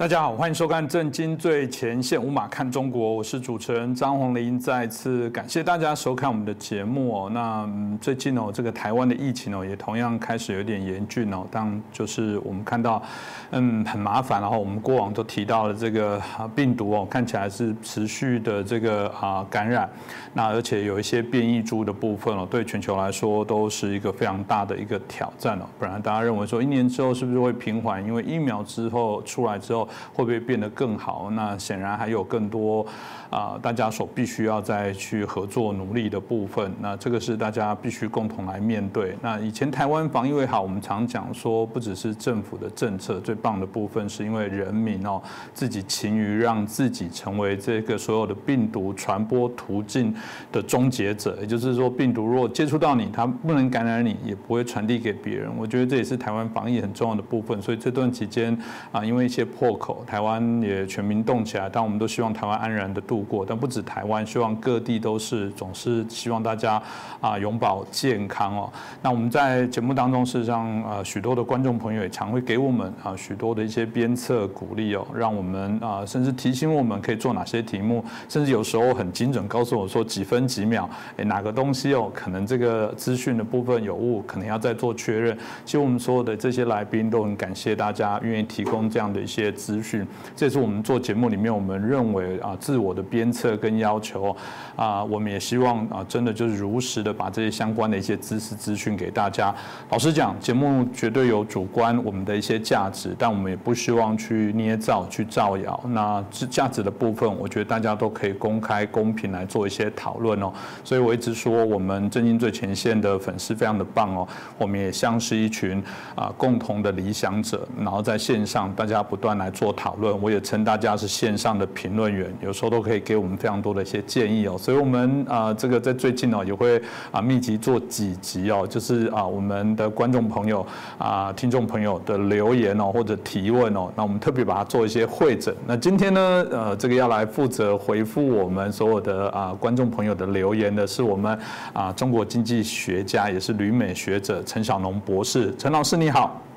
大家好，欢迎收看《震惊最前线》，五马看中国，我是主持人张宏林。再次感谢大家收看我们的节目哦。那最近哦，这个台湾的疫情哦，也同样开始有点严峻哦。当就是我们看到，嗯，很麻烦。然后我们过往都提到了这个病毒哦，看起来是持续的这个啊感染。那而且有一些变异株的部分哦，对全球来说都是一个非常大的一个挑战哦。不然大家认为说，一年之后是不是会平缓？因为疫苗之后出来之后。会不会变得更好？那显然还有更多。啊，大家所必须要再去合作努力的部分，那这个是大家必须共同来面对。那以前台湾防疫为好，我们常讲说，不只是政府的政策，最棒的部分是因为人民哦自己勤于让自己成为这个所有的病毒传播途径的终结者。也就是说，病毒如果接触到你，它不能感染你，也不会传递给别人。我觉得这也是台湾防疫很重要的部分。所以这段期间啊，因为一些破口，台湾也全民动起来，但我们都希望台湾安然的度。过，但不止台湾，希望各地都是总是希望大家啊永保健康哦。那我们在节目当中，事实上呃许多的观众朋友也常会给我们啊许多的一些鞭策鼓励哦，让我们啊甚至提醒我们可以做哪些题目，甚至有时候很精准告诉我说几分几秒，哎哪个东西哦可能这个资讯的部分有误，可能要再做确认。其实我们所有的这些来宾都很感谢大家愿意提供这样的一些资讯，这也是我们做节目里面我们认为啊自我的。鞭策跟要求啊，我们也希望啊，真的就是如实的把这些相关的一些知识资讯给大家。老实讲，节目绝对有主观我们的一些价值，但我们也不希望去捏造、去造谣。那价值的部分，我觉得大家都可以公开、公平来做一些讨论哦。所以我一直说，我们正经最前线的粉丝非常的棒哦。我们也像是一群啊共同的理想者，然后在线上大家不断来做讨论。我也称大家是线上的评论员，有时候都可以。给我们非常多的一些建议哦，所以我们啊，这个在最近哦，也会啊密集做几集哦，就是啊我们的观众朋友啊、听众朋友的留言哦或者提问哦，那我们特别把它做一些会诊。那今天呢，呃，这个要来负责回复我们所有的啊观众朋友的留言的是我们啊中国经济学家也是旅美学者陈小农博士，陈老师你好。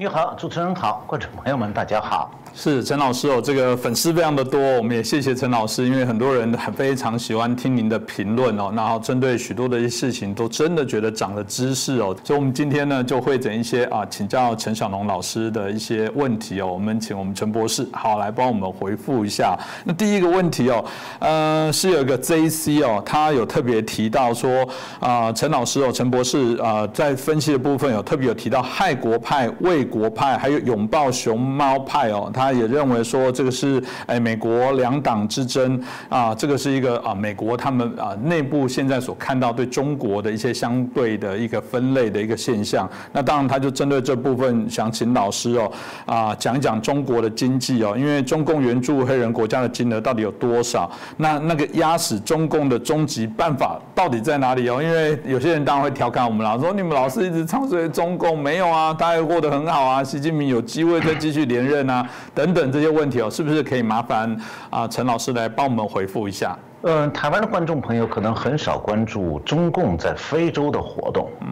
你好，主持人好，观众朋友们大家好。是陈老师哦，这个粉丝非常的多，我们也谢谢陈老师，因为很多人很非常喜欢听您的评论哦，然后针对许多的一些事情，都真的觉得长了知识哦，所以我们今天呢就会整一些啊，请教陈小龙老师的一些问题哦，我们请我们陈博士好来帮我们回复一下。那第一个问题哦，呃，是有一个 JC 哦，他有特别提到说啊，陈老师哦，陈博士啊，在分析的部分有特别有提到害国派、为国派，还有拥抱熊猫派哦，他。也认为说这个是哎美国两党之争啊，这个是一个啊美国他们啊内部现在所看到对中国的一些相对的一个分类的一个现象。那当然他就针对这部分想请老师哦啊讲一讲中国的经济哦，因为中共援助黑人国家的金额到底有多少？那那个压死中共的终极办法到底在哪里哦？因为有些人当然会调侃我们老说你们老是一直唱衰中共，没有啊，大家过得很好啊，习近平有机会再继续连任啊。等等这些问题哦，是不是可以麻烦啊陈老师来帮我们回复一下？嗯，台湾的观众朋友可能很少关注中共在非洲的活动，嗯，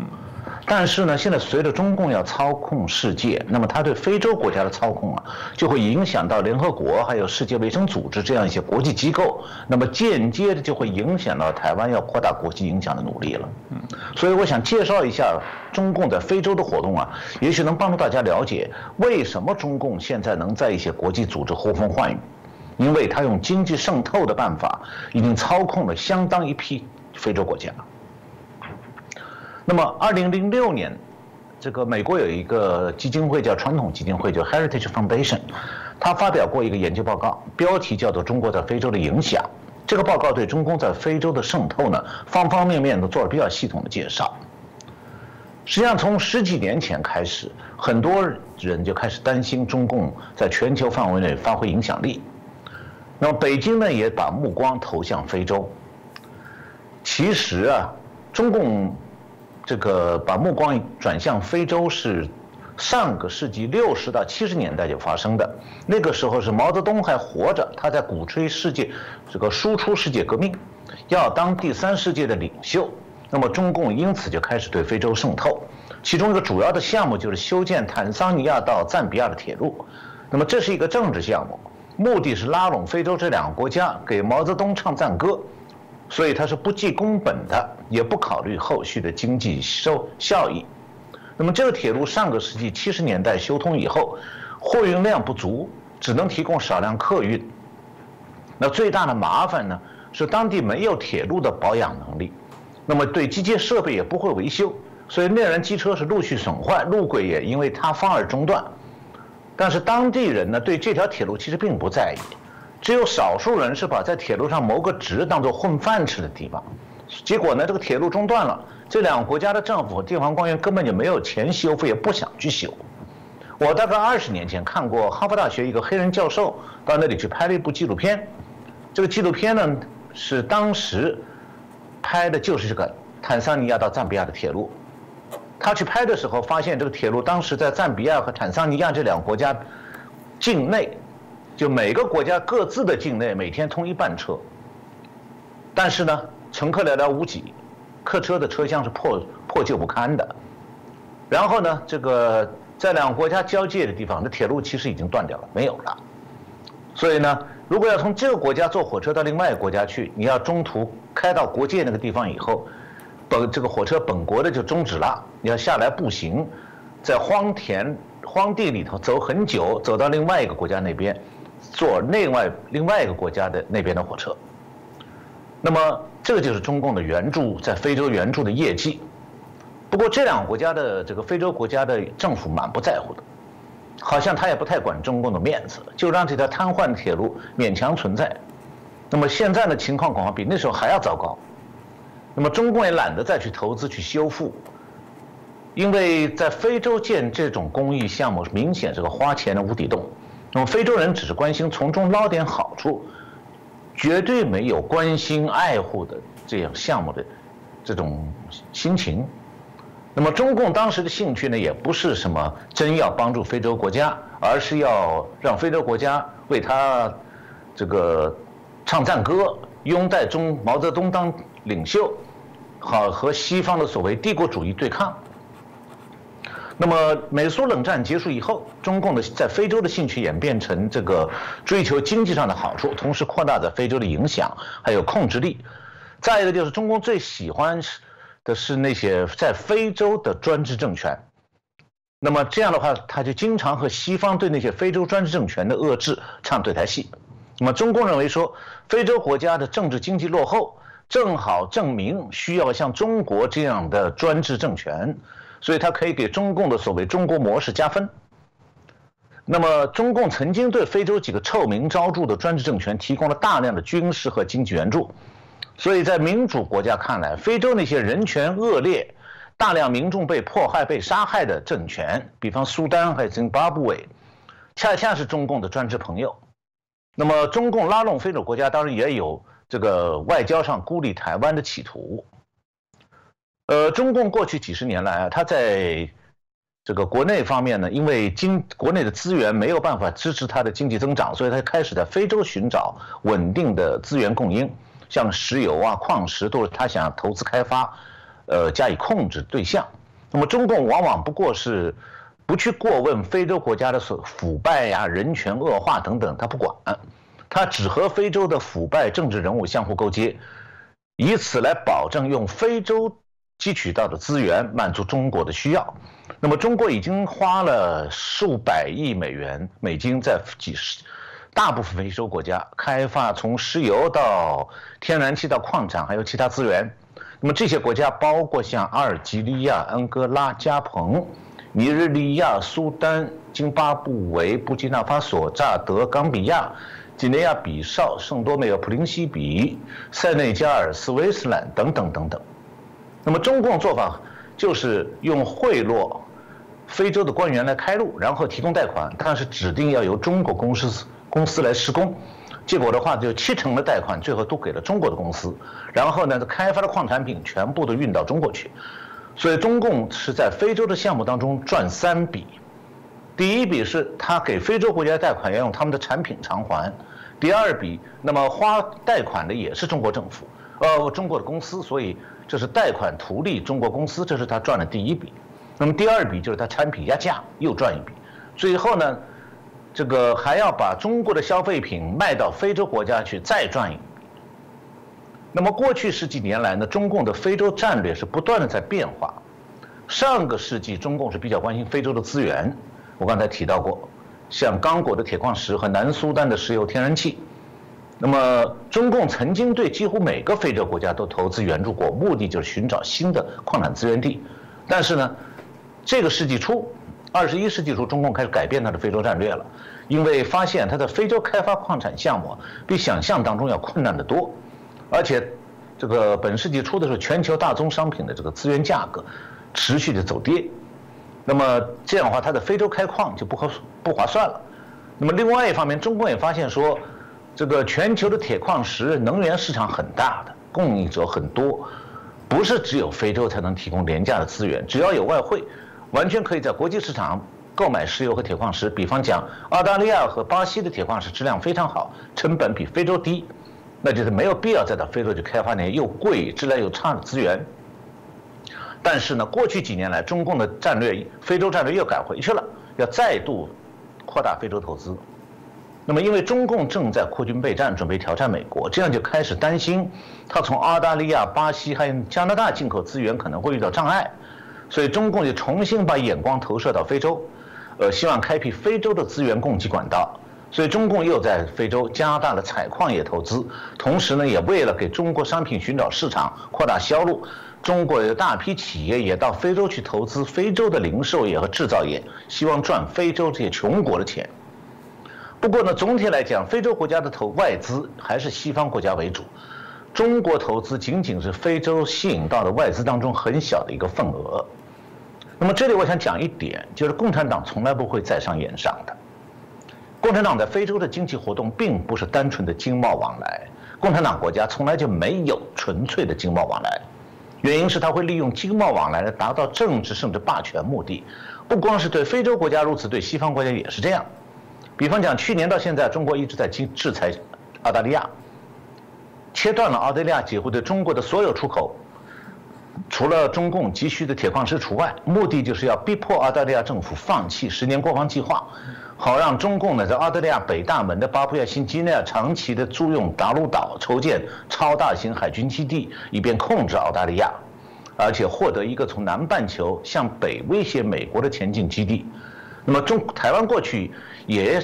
但是呢，现在随着中共要操控世界，那么他对非洲国家的操控啊，就会影响到联合国还有世界卫生组织这样一些国际机构，那么间接的就会影响到台湾要扩大国际影响的努力了。嗯，所以我想介绍一下。中共在非洲的活动啊，也许能帮助大家了解为什么中共现在能在一些国际组织呼风唤雨，因为他用经济渗透的办法，已经操控了相当一批非洲国家。那么，二零零六年，这个美国有一个基金会叫传统基金会，叫 Heritage Foundation，他发表过一个研究报告，标题叫做《中国在非洲的影响》。这个报告对中共在非洲的渗透呢，方方面面都做了比较系统的介绍。实际上，从十几年前开始，很多人就开始担心中共在全球范围内发挥影响力。那么，北京呢，也把目光投向非洲。其实啊，中共这个把目光转向非洲是上个世纪六十到七十年代就发生的。那个时候是毛泽东还活着，他在鼓吹世界这个输出世界革命，要当第三世界的领袖。那么中共因此就开始对非洲渗透，其中一个主要的项目就是修建坦桑尼亚到赞比亚的铁路。那么这是一个政治项目，目的是拉拢非洲这两个国家给毛泽东唱赞歌，所以他是不计工本的，也不考虑后续的经济收效益。那么这个铁路上个世纪七十年代修通以后，货运量不足，只能提供少量客运。那最大的麻烦呢，是当地没有铁路的保养能力，那么对机械设备也不会维修，所以内燃机车是陆续损坏，路轨也因为塌方而中断。但是当地人呢，对这条铁路其实并不在意，只有少数人是把在铁路上谋个职当做混饭吃的地方。结果呢，这个铁路中断了，这两个国家的政府和地方官员根本就没有钱修复，也不想去修。我大概二十年前看过哈佛大学一个黑人教授到那里去拍了一部纪录片，这个纪录片呢是当时拍的就是这个坦桑尼亚到赞比亚的铁路。他去拍的时候，发现这个铁路当时在赞比亚和坦桑尼亚这两个国家境内，就每个国家各自的境内每天通一班车，但是呢，乘客寥寥无几，客车的车厢是破破旧不堪的。然后呢，这个在两个国家交界的地方，这铁路其实已经断掉了，没有了。所以呢，如果要从这个国家坐火车到另外一个国家去，你要中途开到国界那个地方以后。本这个火车本国的就终止了，你要下来步行，在荒田荒地里头走很久，走到另外一个国家那边，坐另外另外一个国家的那边的火车。那么这个就是中共的援助在非洲援助的业绩。不过这两个国家的这个非洲国家的政府蛮不在乎的，好像他也不太管中共的面子，就让这条瘫痪铁路勉强存在。那么现在的情况恐怕比那时候还要糟糕。那么中共也懒得再去投资去修复，因为在非洲建这种公益项目，明显是个花钱的无底洞。那么非洲人只是关心从中捞点好处，绝对没有关心爱护的这样项目的这种心情。那么中共当时的兴趣呢，也不是什么真要帮助非洲国家，而是要让非洲国家为他这个唱赞歌，拥戴中毛泽东当领袖。好和西方的所谓帝国主义对抗。那么美苏冷战结束以后，中共的在非洲的兴趣演变成这个追求经济上的好处，同时扩大在非洲的影响还有控制力。再一个就是中共最喜欢的是那些在非洲的专制政权。那么这样的话，他就经常和西方对那些非洲专制政权的遏制唱对台戏。那么中共认为说，非洲国家的政治经济落后。正好证明需要像中国这样的专制政权，所以它可以给中共的所谓中国模式加分。那么，中共曾经对非洲几个臭名昭著的专制政权提供了大量的军事和经济援助，所以在民主国家看来，非洲那些人权恶劣、大量民众被迫害、被杀害的政权，比方苏丹还有津巴布韦，恰恰是中共的专制朋友。那么，中共拉拢非洲国家当然也有。这个外交上孤立台湾的企图，呃，中共过去几十年来啊，他在这个国内方面呢，因为经国内的资源没有办法支持它的经济增长，所以他开始在非洲寻找稳定的资源供应，像石油啊、矿石都是他想投资开发，呃，加以控制对象。那么中共往往不过是不去过问非洲国家的所腐败呀、人权恶化等等，他不管。他只和非洲的腐败政治人物相互勾结，以此来保证用非洲汲取到的资源满足中国的需要。那么，中国已经花了数百亿美元美金在几十大部分非洲国家开发，从石油到天然气到矿产，还有其他资源。那么，这些国家包括像阿尔及利亚、安哥拉、加蓬、尼日利亚、苏丹、津巴布韦、布基纳法索、乍得、冈比亚。几内亚比绍、圣多美尔普林西比、塞内加尔、斯威斯兰等等等等。那么中共做法就是用贿赂非洲的官员来开路，然后提供贷款，但是指定要由中国公司公司来施工。结果的话，就七成的贷款最后都给了中国的公司，然后呢，开发的矿产品全部都运到中国去。所以中共是在非洲的项目当中赚三笔。第一笔是他给非洲国家贷款要用他们的产品偿还，第二笔那么花贷款的也是中国政府，呃中国的公司，所以这是贷款图利中国公司，这是他赚的第一笔。那么第二笔就是他产品压价又赚一笔，最后呢，这个还要把中国的消费品卖到非洲国家去再赚一笔。那么过去十几年来呢，中共的非洲战略是不断的在变化。上个世纪，中共是比较关心非洲的资源，我刚才提到过，像刚果的铁矿石和南苏丹的石油天然气。那么，中共曾经对几乎每个非洲国家都投资援助过，目的就是寻找新的矿产资源地。但是呢，这个世纪初，二十一世纪初，中共开始改变它的非洲战略了，因为发现它的非洲开发矿产项目比想象当中要困难得多，而且，这个本世纪初的时候，全球大宗商品的这个资源价格持续的走跌，那么这样的话，它的非洲开矿就不合不划算了。那么另外一方面，中共也发现说。这个全球的铁矿石能源市场很大的，供应者很多，不是只有非洲才能提供廉价的资源，只要有外汇，完全可以在国际市场购买石油和铁矿石。比方讲，澳大利亚和巴西的铁矿石质量非常好，成本比非洲低，那就是没有必要再到非洲去开发那些又贵、质量又差的资源。但是呢，过去几年来，中共的战略非洲战略又改回去了，要再度扩大非洲投资。那么，因为中共正在扩军备战，准备挑战美国，这样就开始担心，他从澳大利亚、巴西还有加拿大进口资源可能会遇到障碍，所以中共就重新把眼光投射到非洲，呃，希望开辟非洲的资源供给管道。所以中共又在非洲加大了采矿业投资，同时呢，也为了给中国商品寻找市场、扩大销路，中国有大批企业也到非洲去投资非洲的零售业和制造业，希望赚非洲这些穷国的钱。不过呢，总体来讲，非洲国家的投外资还是西方国家为主，中国投资仅仅是非洲吸引到的外资当中很小的一个份额。那么这里我想讲一点，就是共产党从来不会在商言商的。共产党在非洲的经济活动并不是单纯的经贸往来，共产党国家从来就没有纯粹的经贸往来，原因是他会利用经贸往来来达到政治甚至霸权目的。不光是对非洲国家如此，对西方国家也是这样。比方讲，去年到现在，中国一直在经制裁澳大利亚，切断了澳大利亚几乎对中国的所有出口，除了中共急需的铁矿石除外，目的就是要逼迫澳大利亚政府放弃十年国防计划，好让中共呢在澳大利亚北大门的巴布亚新几内亚长期的租用达鲁岛，筹建超大型海军基地，以便控制澳大利亚，而且获得一个从南半球向北威胁美国的前进基地。那么中台湾过去也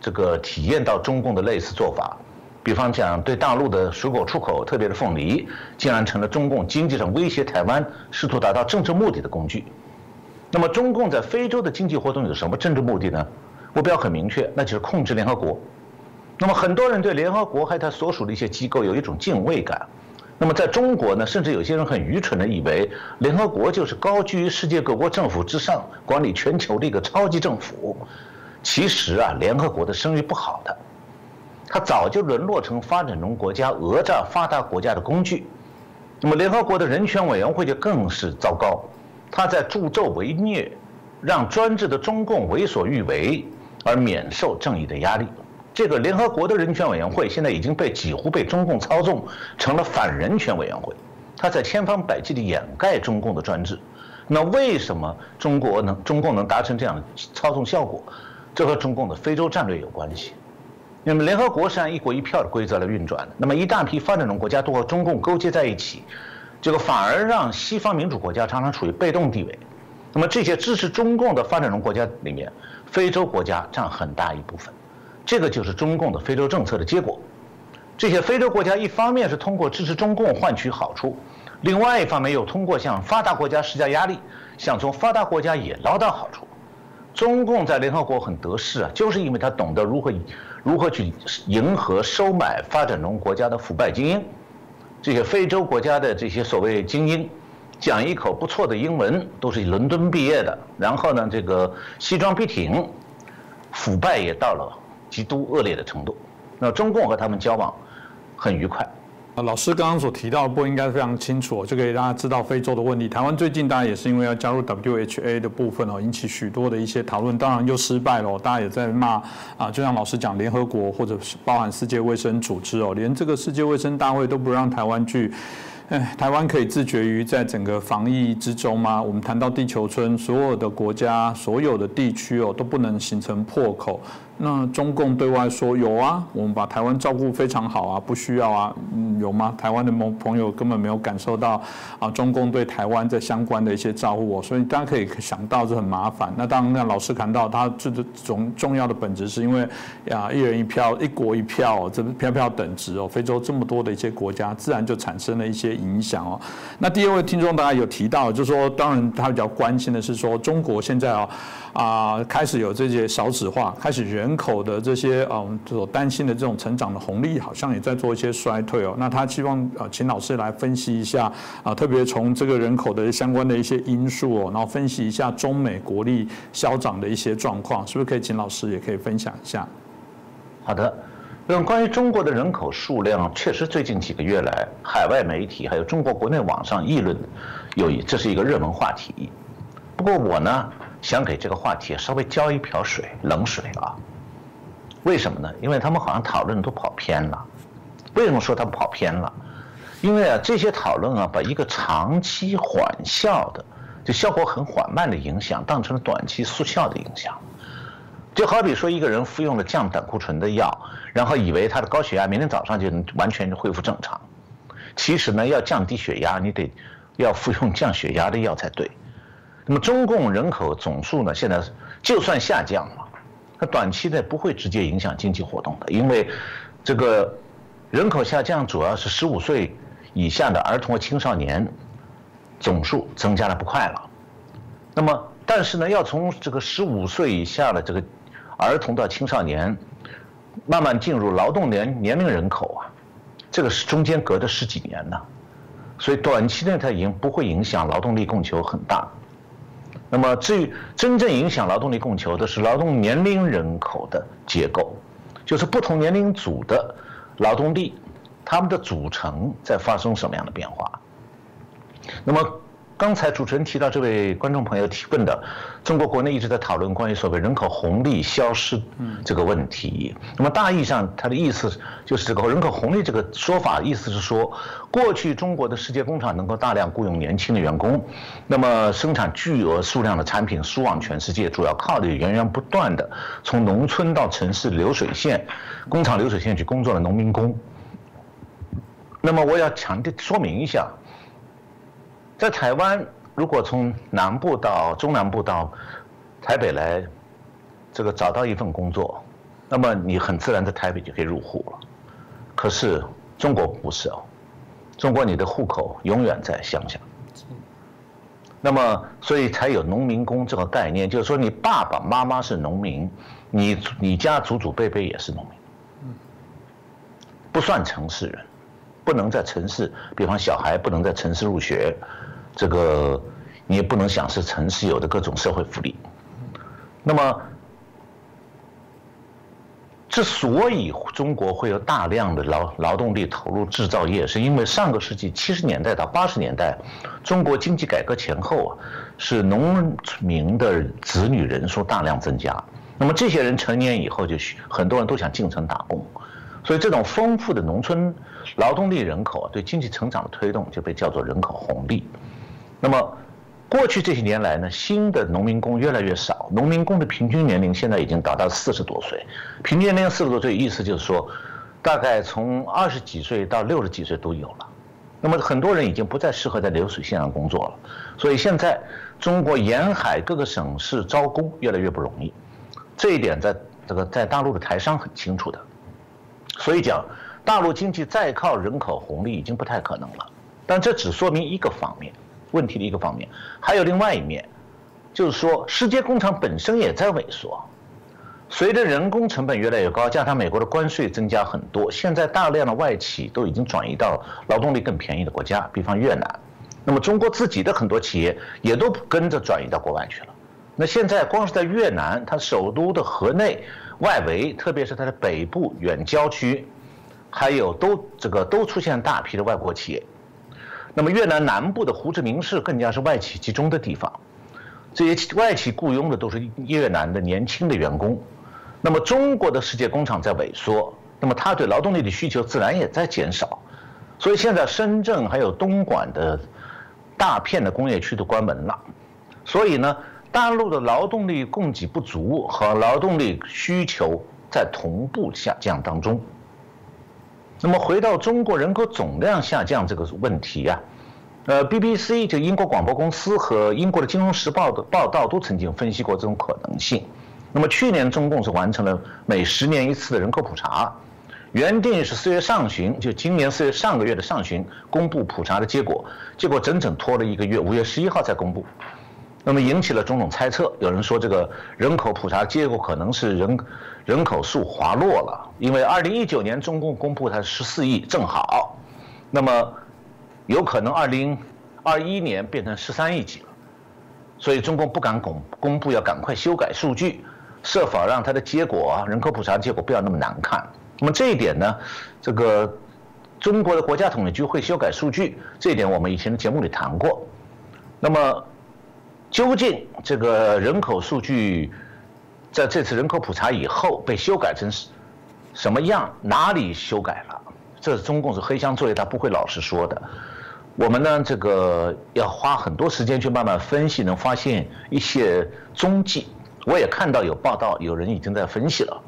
这个体验到中共的类似做法，比方讲对大陆的水果出口，特别是凤梨，竟然成了中共经济上威胁台湾、试图达到政治目的的工具。那么中共在非洲的经济活动有什么政治目的呢？目标很明确，那就是控制联合国。那么很多人对联合国还有它所属的一些机构有一种敬畏感。那么在中国呢，甚至有些人很愚蠢的以为联合国就是高居于世界各国政府之上，管理全球的一个超级政府。其实啊，联合国的声誉不好的，它早就沦落成发展中国家讹诈发达国家的工具。那么联合国的人权委员会就更是糟糕，它在助纣为虐，让专制的中共为所欲为，而免受正义的压力。这个联合国的人权委员会现在已经被几乎被中共操纵，成了反人权委员会，他在千方百计地掩盖中共的专制。那为什么中国能中共能达成这样的操纵效果？这和中共的非洲战略有关系。那么联合国是按一国一票的规则来运转的，那么一大批发展中国家都和中共勾结在一起，这个反而让西方民主国家常常处于被动地位。那么这些支持中共的发展中国家里面，非洲国家占很大一部分。这个就是中共的非洲政策的结果。这些非洲国家一方面是通过支持中共换取好处，另外一方面又通过向发达国家施加压力，想从发达国家也捞到好处。中共在联合国很得势啊，就是因为他懂得如何如何去迎合、收买发展中国家的腐败精英。这些非洲国家的这些所谓精英，讲一口不错的英文，都是伦敦毕业的，然后呢，这个西装笔挺，腐败也到了。极度恶劣的程度，那中共和他们交往很愉快。啊，老师刚刚所提到的不应该非常清楚，就给大家知道非洲的问题。台湾最近当然也是因为要加入 WHA 的部分哦，引起许多的一些讨论，当然又失败了。大家也在骂啊，就像老师讲，联合国或者是包含世界卫生组织哦，连这个世界卫生大会都不让台湾去。哎，台湾可以自觉于在整个防疫之中吗？我们谈到地球村，所有的国家、所有的地区哦，都不能形成破口。那中共对外说有啊，我们把台湾照顾非常好啊，不需要啊，嗯，有吗？台湾的朋朋友根本没有感受到啊，中共对台湾这相关的一些照顾哦，所以大家可以想到这很麻烦。那当然，那老师谈到他这个重重要的本质，是因为呀，一人一票，一国一票，这票票等值哦。非洲这么多的一些国家，自然就产生了一些影响哦。那第二位听众大家有提到，就是说，当然他比较关心的是说，中国现在啊啊开始有这些少子化，开始人。人口的这些啊，我们所担心的这种成长的红利，好像也在做一些衰退哦。那他希望啊，请老师来分析一下啊，特别从这个人口的相关的一些因素哦，然后分析一下中美国力消长的一些状况，是不是可以请老师也可以分享一下？好的，那关于中国的人口数量，确实最近几个月来，海外媒体还有中国国内网上议论，有这是一个热门话题。不过我呢，想给这个话题稍微浇一瓢水，冷水啊。为什么呢？因为他们好像讨论都跑偏了。为什么说他们跑偏了？因为啊，这些讨论啊，把一个长期缓效的，就效果很缓慢的影响，当成了短期速效的影响。就好比说，一个人服用了降胆固醇的药，然后以为他的高血压明天早上就能完全恢复正常。其实呢，要降低血压，你得要服用降血压的药才对。那么，中共人口总数呢，现在就算下降了。它短期内不会直接影响经济活动的，因为这个人口下降主要是十五岁以下的儿童和青少年总数增加的不快了。那么，但是呢，要从这个十五岁以下的这个儿童到青少年慢慢进入劳动年年龄人口啊，这个是中间隔着十几年呢，所以短期内它已经不会影响劳动力供求很大。那么，至于真正影响劳动力供求的是劳动年龄人口的结构，就是不同年龄组的劳动力，他们的组成在发生什么样的变化。那么。刚才主持人提到这位观众朋友提问的，中国国内一直在讨论关于所谓人口红利消失这个问题。那么大意上，他的意思就是这个人口红利这个说法，意思是说，过去中国的世界工厂能够大量雇佣年轻的员工，那么生产巨额数量的产品输往全世界，主要靠的源源不断的从农村到城市流水线工厂流水线去工作的农民工。那么我要强调说明一下。在台湾，如果从南部到中南部到台北来，这个找到一份工作，那么你很自然在台北就可以入户了。可是中国不是哦，中国你的户口永远在乡下。那么，所以才有农民工这个概念，就是说你爸爸妈妈是农民，你你家祖祖辈辈也是农民，不算城市人，不能在城市，比方小孩不能在城市入学。这个你也不能想是城市有的各种社会福利。那么，之所以中国会有大量的劳劳动力投入制造业，是因为上个世纪七十年代到八十年代，中国经济改革前后啊，是农民的子女人数大量增加。那么这些人成年以后，就很多人都想进城打工，所以这种丰富的农村劳动力人口啊对经济成长的推动就被叫做人口红利。那么，过去这些年来呢，新的农民工越来越少，农民工的平均年龄现在已经达到四十多岁。平均年龄四十多岁，意思就是说，大概从二十几岁到六十几岁都有了。那么很多人已经不再适合在流水线上工作了，所以现在中国沿海各个省市招工越来越不容易。这一点在这个在大陆的台商很清楚的，所以讲大陆经济再靠人口红利已经不太可能了。但这只说明一个方面。问题的一个方面，还有另外一面，就是说世界工厂本身也在萎缩。随着人工成本越来越高，加上美国的关税增加很多，现在大量的外企都已经转移到劳动力更便宜的国家，比方越南。那么中国自己的很多企业也都跟着转移到国外去了。那现在光是在越南，它首都的河内外围，特别是它的北部远郊区，还有都这个都出现大批的外国企业。那么越南南部的胡志明市更加是外企集中的地方，这些外企雇佣的都是越南的年轻的员工。那么中国的世界工厂在萎缩，那么它对劳动力的需求自然也在减少。所以现在深圳还有东莞的大片的工业区都关门了，所以呢，大陆的劳动力供给不足和劳动力需求在同步下降当中。那么回到中国人口总量下降这个问题呀，呃，BBC 就英国广播公司和英国的《金融时报》的报道都曾经分析过这种可能性。那么去年中共是完成了每十年一次的人口普查，原定是四月上旬，就今年四月上个月的上旬公布普查的结果，结果整整拖了一个月，五月十一号才公布。那么引起了种种猜测，有人说这个人口普查结果可能是人人口数滑落了，因为二零一九年中共公布它十四亿正好，那么有可能二零二一年变成十三亿几了，所以中共不敢公公布，要赶快修改数据，设法让它的结果啊人口普查结果不要那么难看。那么这一点呢，这个中国的国家统计局会修改数据，这一点我们以前的节目里谈过。那么。究竟这个人口数据在这次人口普查以后被修改成什么样？哪里修改了？这是中共是黑箱作业，他不会老实说的。我们呢，这个要花很多时间去慢慢分析，能发现一些踪迹。我也看到有报道，有人已经在分析了。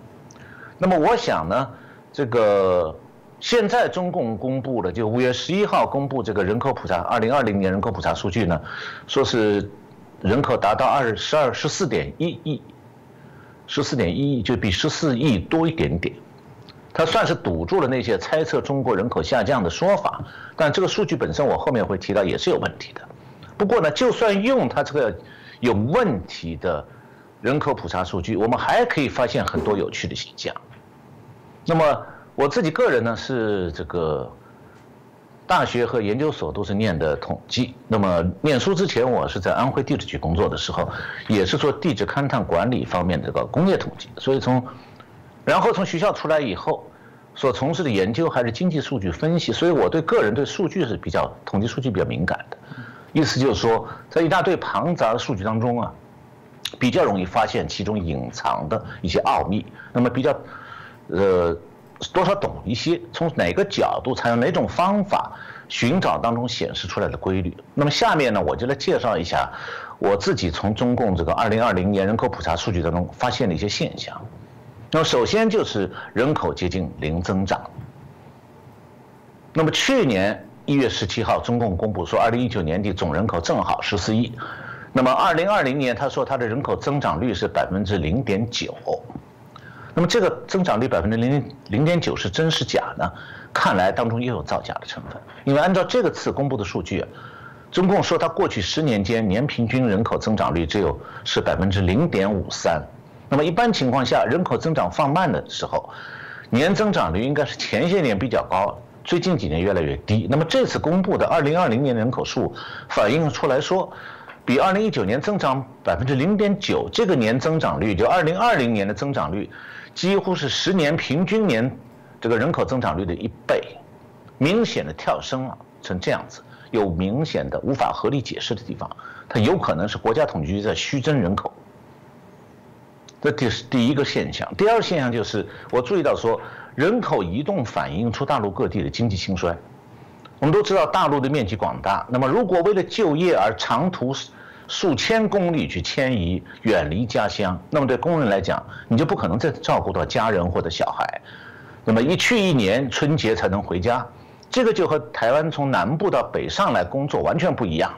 那么我想呢，这个现在中共公布的，就五月十一号公布这个人口普查，二零二零年人口普查数据呢，说是。人口达到二十二十四点一亿，十四点一亿就比十四亿多一点点，它算是堵住了那些猜测中国人口下降的说法。但这个数据本身，我后面会提到也是有问题的。不过呢，就算用它这个有问题的人口普查数据，我们还可以发现很多有趣的现象。那么我自己个人呢，是这个。大学和研究所都是念的统计。那么念书之前，我是在安徽地质局工作的时候，也是做地质勘探管理方面这个工业统计。所以从，然后从学校出来以后，所从事的研究还是经济数据分析。所以我对个人对数据是比较统计数据比较敏感的。意思就是说，在一大堆庞杂的数据当中啊，比较容易发现其中隐藏的一些奥秘。那么比较，呃。多少懂一些，从哪个角度采用哪种方法寻找当中显示出来的规律。那么下面呢，我就来介绍一下我自己从中共这个二零二零年人口普查数据当中发现的一些现象。那么首先就是人口接近零增长。那么去年一月十七号，中共公布说，二零一九年底总人口正好十四亿。那么二零二零年，他说他的人口增长率是百分之零点九。那么这个增长率百分之零零点九是真是假呢？看来当中也有造假的成分。因为按照这个次公布的数据，中共说它过去十年间年平均人口增长率只有是百分之零点五三。那么一般情况下，人口增长放慢的时候，年增长率应该是前些年比较高，最近几年越来越低。那么这次公布的二零二零年人口数反映出来说。比二零一九年增长百分之零点九，这个年增长率就二零二零年的增长率，几乎是十年平均年这个人口增长率的一倍，明显的跳升了，成这样子，有明显的无法合理解释的地方，它有可能是国家统计局在虚增人口。这第是第一个现象，第二个现象就是我注意到说，人口移动反映出大陆各地的经济兴衰。我们都知道大陆的面积广大，那么如果为了就业而长途数千公里去迁移，远离家乡，那么对工人来讲，你就不可能再照顾到家人或者小孩，那么一去一年春节才能回家，这个就和台湾从南部到北上来工作完全不一样。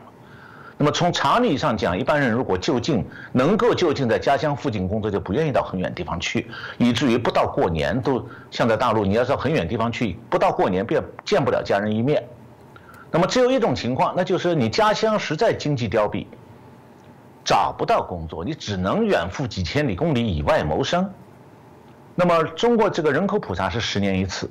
那么从常理上讲，一般人如果就近能够就近在家乡附近工作，就不愿意到很远地方去，以至于不到过年都像在大陆，你要到很远地方去，不到过年便见不了家人一面。那么只有一种情况，那就是你家乡实在经济凋敝，找不到工作，你只能远赴几千里公里以外谋生。那么中国这个人口普查是十年一次。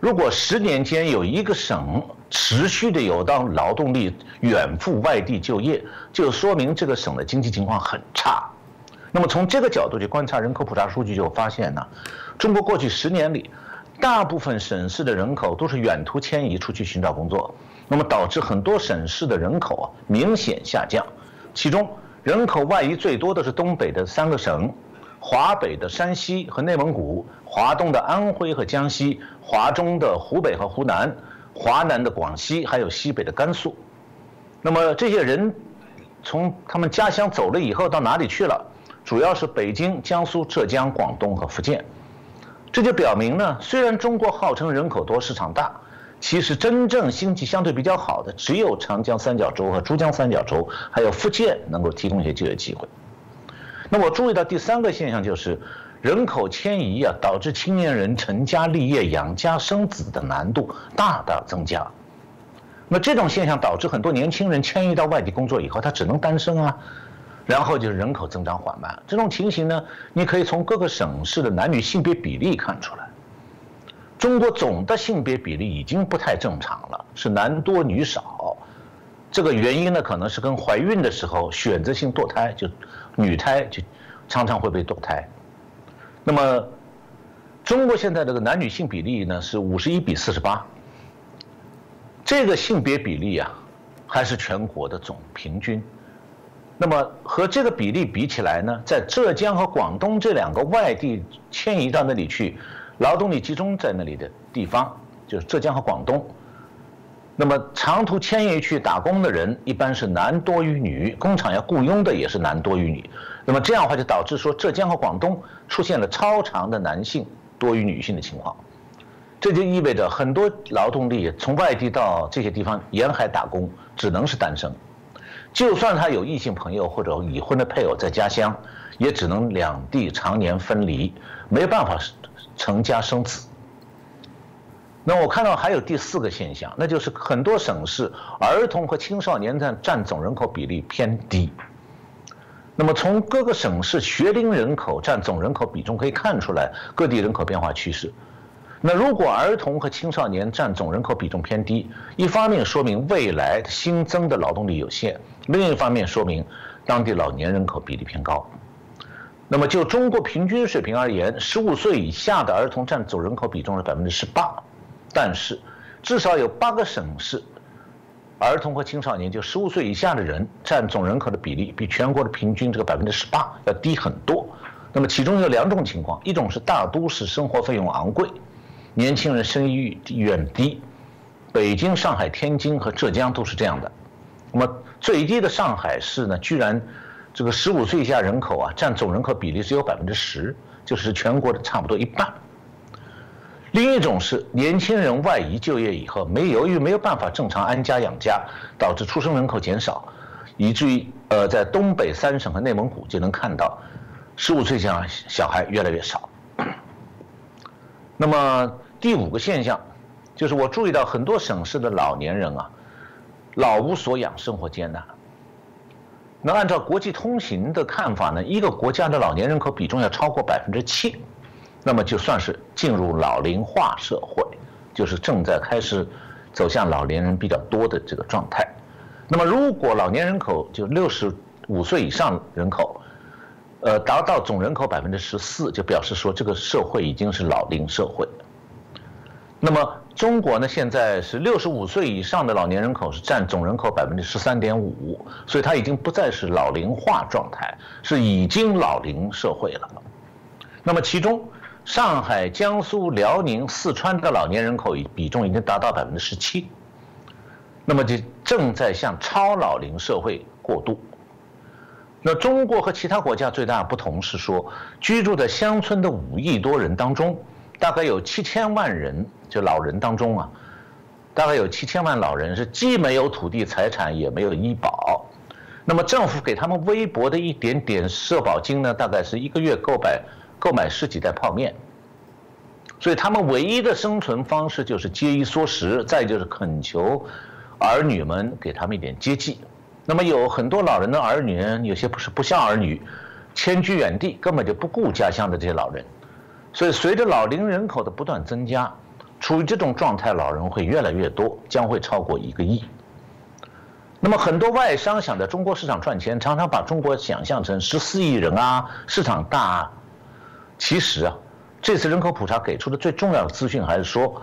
如果十年间有一个省持续的有当劳动力远赴外地就业，就说明这个省的经济情况很差。那么从这个角度去观察人口普查数据，就发现呢，中国过去十年里，大部分省市的人口都是远途迁移出去寻找工作，那么导致很多省市的人口啊明显下降。其中人口外移最多的是东北的三个省。华北的山西和内蒙古，华东的安徽和江西，华中的湖北和湖南，华南的广西，还有西北的甘肃。那么这些人从他们家乡走了以后，到哪里去了？主要是北京、江苏、浙江、广东和福建。这就表明呢，虽然中国号称人口多、市场大，其实真正经济相对比较好的，只有长江三角洲和珠江三角洲，还有福建能够提供一些就业机会。那我注意到第三个现象就是，人口迁移啊，导致青年人成家立业、养家生子的难度大大增加。那这种现象导致很多年轻人迁移到外地工作以后，他只能单身啊。然后就是人口增长缓慢，这种情形呢，你可以从各个省市的男女性别比例看出来。中国总的性别比例已经不太正常了，是男多女少。这个原因呢，可能是跟怀孕的时候选择性堕胎，就女胎就常常会被堕胎。那么，中国现在这个男女性比例呢是五十一比四十八，这个性别比例啊，还是全国的总平均。那么和这个比例比起来呢，在浙江和广东这两个外地迁移到那里去，劳动力集中在那里的地方，就是浙江和广东。那么长途迁移去打工的人一般是男多于女，工厂要雇佣的也是男多于女。那么这样的话就导致说浙江和广东出现了超长的男性多于女性的情况，这就意味着很多劳动力从外地到这些地方沿海打工只能是单身。就算他有异性朋友或者已婚的配偶在家乡，也只能两地常年分离，没办法成家生子。那我看到还有第四个现象，那就是很多省市儿童和青少年占占总人口比例偏低。那么从各个省市学龄人口占总人口比重可以看出来各地人口变化趋势。那如果儿童和青少年占总人口比重偏低，一方面说明未来新增的劳动力有限。另一方面说明，当地老年人口比例偏高。那么就中国平均水平而言，十五岁以下的儿童占总人口比重是百分之十八，但是至少有八个省市，儿童和青少年就十五岁以下的人占总人口的比例比全国的平均这个百分之十八要低很多。那么其中有两种情况，一种是大都市生活费用昂贵，年轻人生育意愿低，北京、上海、天津和浙江都是这样的。那么最低的上海市呢，居然这个十五岁以下人口啊，占总人口比例只有百分之十，就是全国的差不多一半。另一种是年轻人外移就业以后，没由于没有办法正常安家养家，导致出生人口减少，以至于呃，在东北三省和内蒙古就能看到，十五岁以下小孩越来越少。那么第五个现象，就是我注意到很多省市的老年人啊。老无所养，生活艰难。那按照国际通行的看法呢，一个国家的老年人口比重要超过百分之七，那么就算是进入老龄化社会，就是正在开始走向老年人比较多的这个状态。那么如果老年人口就六十五岁以上人口，呃，达到总人口百分之十四，就表示说这个社会已经是老龄社会。那么中国呢？现在是六十五岁以上的老年人口是占总人口百分之十三点五，所以它已经不再是老龄化状态，是已经老龄社会了。那么其中，上海、江苏、辽宁、四川的老年人口比重已经达到百分之十七，那么就正在向超老龄社会过渡。那中国和其他国家最大的不同是说，居住在乡村的五亿多人当中。大概有七千万人，就老人当中啊，大概有七千万老人是既没有土地财产，也没有医保。那么政府给他们微薄的一点点社保金呢，大概是一个月购买购买十几袋泡面。所以他们唯一的生存方式就是节衣缩食，再就是恳求儿女们给他们一点接济。那么有很多老人的儿女，有些不是不孝儿女，迁居远地，根本就不顾家乡的这些老人。所以，随着老龄人口的不断增加，处于这种状态老人会越来越多，将会超过一个亿。那么，很多外商想在中国市场赚钱，常常把中国想象成十四亿人啊，市场大。啊。其实啊，这次人口普查给出的最重要的资讯还是说，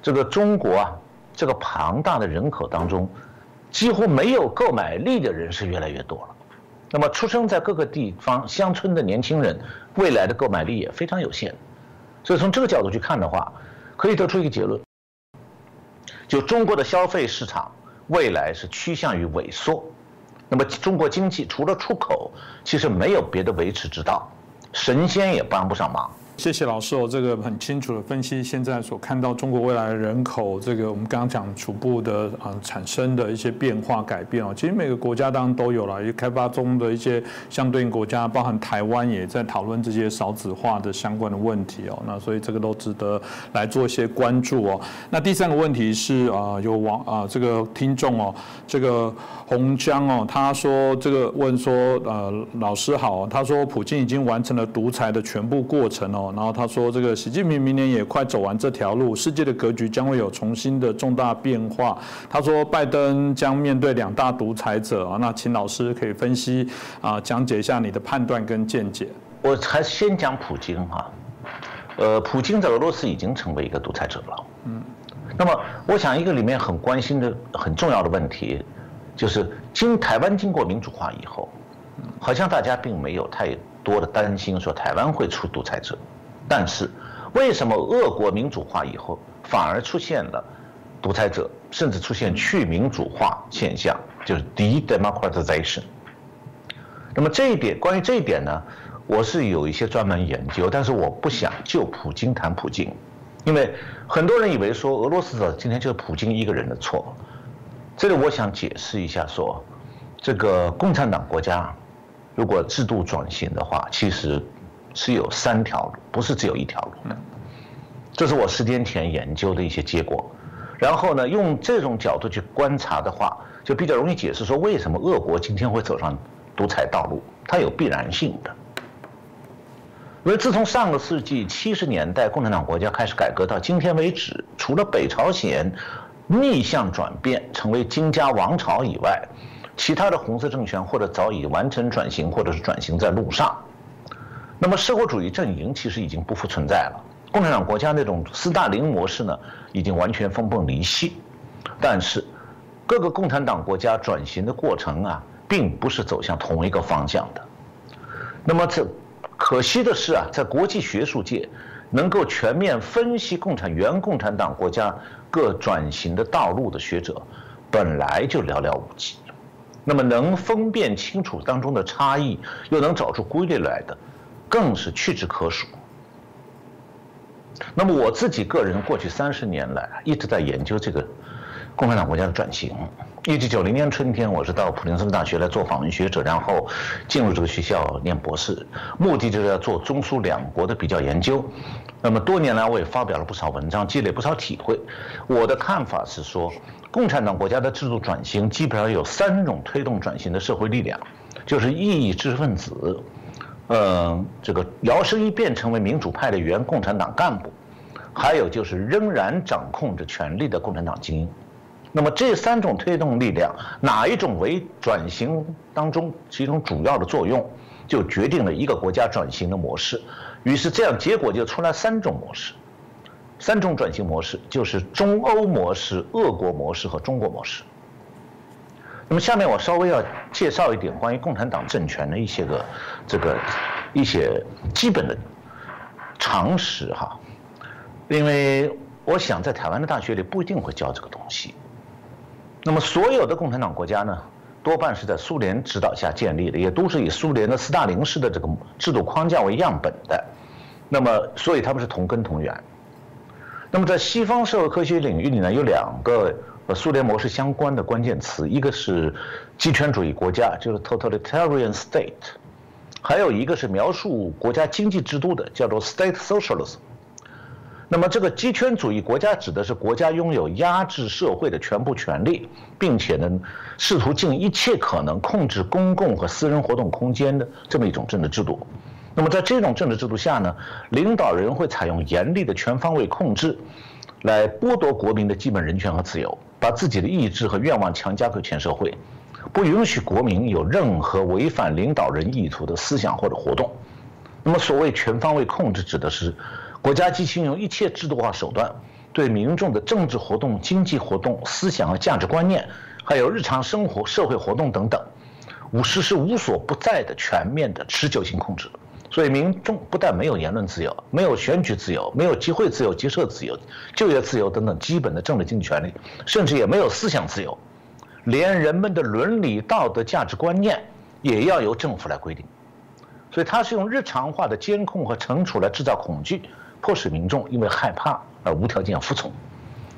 这个中国啊，这个庞大的人口当中，几乎没有购买力的人是越来越多了。那么，出生在各个地方乡村的年轻人，未来的购买力也非常有限。所以，从这个角度去看的话，可以得出一个结论：就中国的消费市场未来是趋向于萎缩，那么中国经济除了出口，其实没有别的维持之道，神仙也帮不上忙。谢谢老师哦，这个很清楚的分析现在所看到中国未来的人口，这个我们刚刚讲逐步的啊产生的一些变化改变哦，其实每个国家当然都有了，也开发中的一些相对应国家，包含台湾也在讨论这些少子化的相关的问题哦，那所以这个都值得来做一些关注哦。那第三个问题是啊，有网啊这个听众哦，这个洪江哦，他说这个问说呃老师好，他说普京已经完成了独裁的全部过程哦。然后他说：“这个习近平明年也快走完这条路，世界的格局将会有重新的重大变化。”他说：“拜登将面对两大独裁者啊。”那请老师可以分析啊，讲解一下你的判断跟见解。我还是先讲普京哈，呃，普京在俄罗斯已经成为一个独裁者了。嗯，那么我想一个里面很关心的很重要的问题，就是经台湾经过民主化以后，好像大家并没有太多的担心说台湾会出独裁者。但是，为什么俄国民主化以后反而出现了独裁者，甚至出现去民主化现象，就是 de-democratization？那么这一点，关于这一点呢，我是有一些专门研究，但是我不想就普京谈普京，因为很多人以为说俄罗斯的今天就是普京一个人的错。这里我想解释一下，说这个共产党国家如果制度转型的话，其实。是有三条路，不是只有一条路的。这是我十天前研究的一些结果。然后呢，用这种角度去观察的话，就比较容易解释说为什么俄国今天会走上独裁道路，它有必然性的。因为自从上个世纪七十年代共产党国家开始改革到今天为止，除了北朝鲜逆向转变成为金家王朝以外，其他的红色政权或者早已完成转型，或者是转型在路上。那么社会主义阵营其实已经不复存在了，共产党国家那种斯大林模式呢，已经完全分崩离析。但是，各个共产党国家转型的过程啊，并不是走向同一个方向的。那么这可惜的是啊，在国际学术界，能够全面分析共产原共产党国家各转型的道路的学者，本来就寥寥无几。那么能分辨清楚当中的差异，又能找出规律来的。更是屈指可数。那么我自己个人过去三十年来一直在研究这个共产党国家的转型。一九九零年春天，我是到普林斯顿大学来做访问学者，然后进入这个学校念博士，目的就是要做中苏两国的比较研究。那么多年来，我也发表了不少文章，积累不少体会。我的看法是说，共产党国家的制度转型基本上有三种推动转型的社会力量，就是异议知识分子。嗯，这个摇身一变成为民主派的原共产党干部，还有就是仍然掌控着权力的共产党精英。那么这三种推动力量，哪一种为转型当中其中主要的作用，就决定了一个国家转型的模式。于是这样结果就出来三种模式，三种转型模式就是中欧模式、俄国模式和中国模式。那么下面我稍微要介绍一点关于共产党政权的一些个这个一些基本的常识哈，因为我想在台湾的大学里不一定会教这个东西。那么所有的共产党国家呢，多半是在苏联指导下建立的，也都是以苏联的斯大林式的这个制度框架为样本的。那么所以他们是同根同源。那么在西方社会科学领域里呢，有两个。和苏联模式相关的关键词，一个是极权主义国家，就是 totalitarian state，还有一个是描述国家经济制度的，叫做 state socialism。那么这个极权主义国家指的是国家拥有压制社会的全部权利，并且呢，试图尽一切可能控制公共和私人活动空间的这么一种政治制度。那么在这种政治制度下呢，领导人会采用严厉的全方位控制，来剥夺国民的基本人权和自由。把自己的意志和愿望强加给全社会，不允许国民有任何违反领导人意图的思想或者活动。那么，所谓全方位控制，指的是国家机器用一切制度化手段，对民众的政治活动、经济活动、思想和价值观念，还有日常生活、社会活动等等，无实施无所不在的全面的持久性控制。所以。所以民众不但没有言论自由，没有选举自由，没有集会自由、结社自由、就业自由等等基本的政治经济权利，甚至也没有思想自由，连人们的伦理道德价值观念也要由政府来规定。所以他是用日常化的监控和惩处来制造恐惧，迫使民众因为害怕而无条件服从。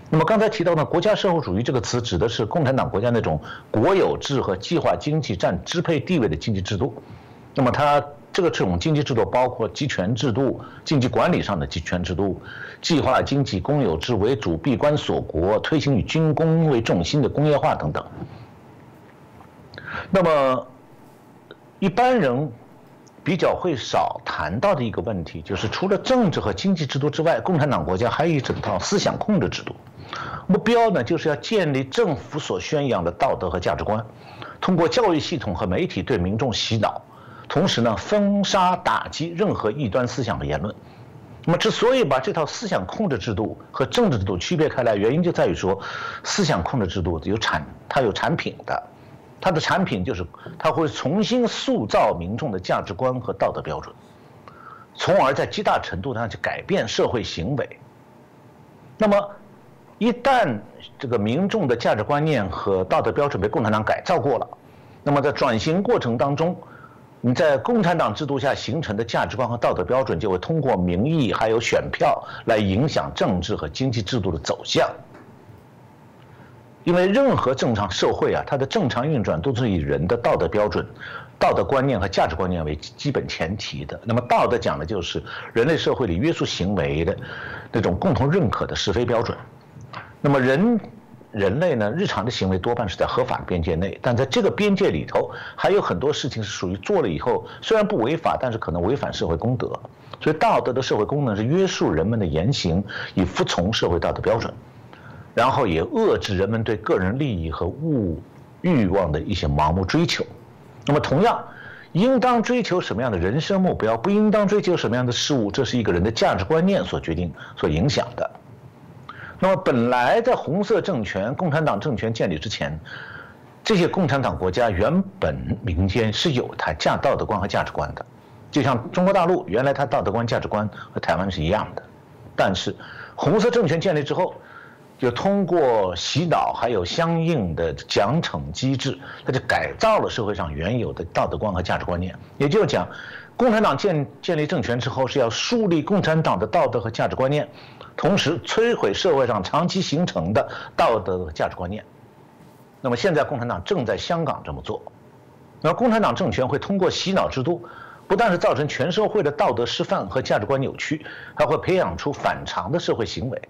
那么刚才提到的，国家社会主义这个词指的是共产党国家那种国有制和计划经济占支配地位的经济制度。那么它这个这种经济制度包括集权制度、经济管理上的集权制度、计划经济、公有制为主、闭关锁国、推行以军工为重心的工业化等等。那么一般人。比较会少谈到的一个问题，就是除了政治和经济制度之外，共产党国家还有一整套思想控制制度。目标呢，就是要建立政府所宣扬的道德和价值观，通过教育系统和媒体对民众洗脑，同时呢，封杀打击任何异端思想和言论。那么，之所以把这套思想控制制度和政治制度区别开来，原因就在于说，思想控制制度有产，它有产品的。它的产品就是，它会重新塑造民众的价值观和道德标准，从而在极大程度上去改变社会行为。那么，一旦这个民众的价值观念和道德标准被共产党改造过了，那么在转型过程当中，你在共产党制度下形成的价值观和道德标准就会通过民意还有选票来影响政治和经济制度的走向。因为任何正常社会啊，它的正常运转都是以人的道德标准、道德观念和价值观念为基本前提的。那么，道德讲的就是人类社会里约束行为的那种共同认可的是非标准。那么，人人类呢，日常的行为多半是在合法的边界内，但在这个边界里头，还有很多事情是属于做了以后虽然不违法，但是可能违反社会公德。所以，道德的社会功能是约束人们的言行，以服从社会道德标准。然后也遏制人们对个人利益和物欲望的一些盲目追求。那么，同样，应当追求什么样的人生目标，不应当追求什么样的事物，这是一个人的价值观念所决定、所影响的。那么，本来在红色政权、共产党政权建立之前，这些共产党国家原本民间是有它价道德观和价值观的，就像中国大陆原来它道德观、价值观和台湾是一样的。但是，红色政权建立之后，就通过洗脑，还有相应的奖惩机制，它就改造了社会上原有的道德观和价值观念。也就是讲，共产党建建立政权之后，是要树立共产党的道德和价值观念，同时摧毁社会上长期形成的道德和价值观念。那么现在共产党正在香港这么做。那共产党政权会通过洗脑制度，不但是造成全社会的道德失范和价值观扭曲，还会培养出反常的社会行为。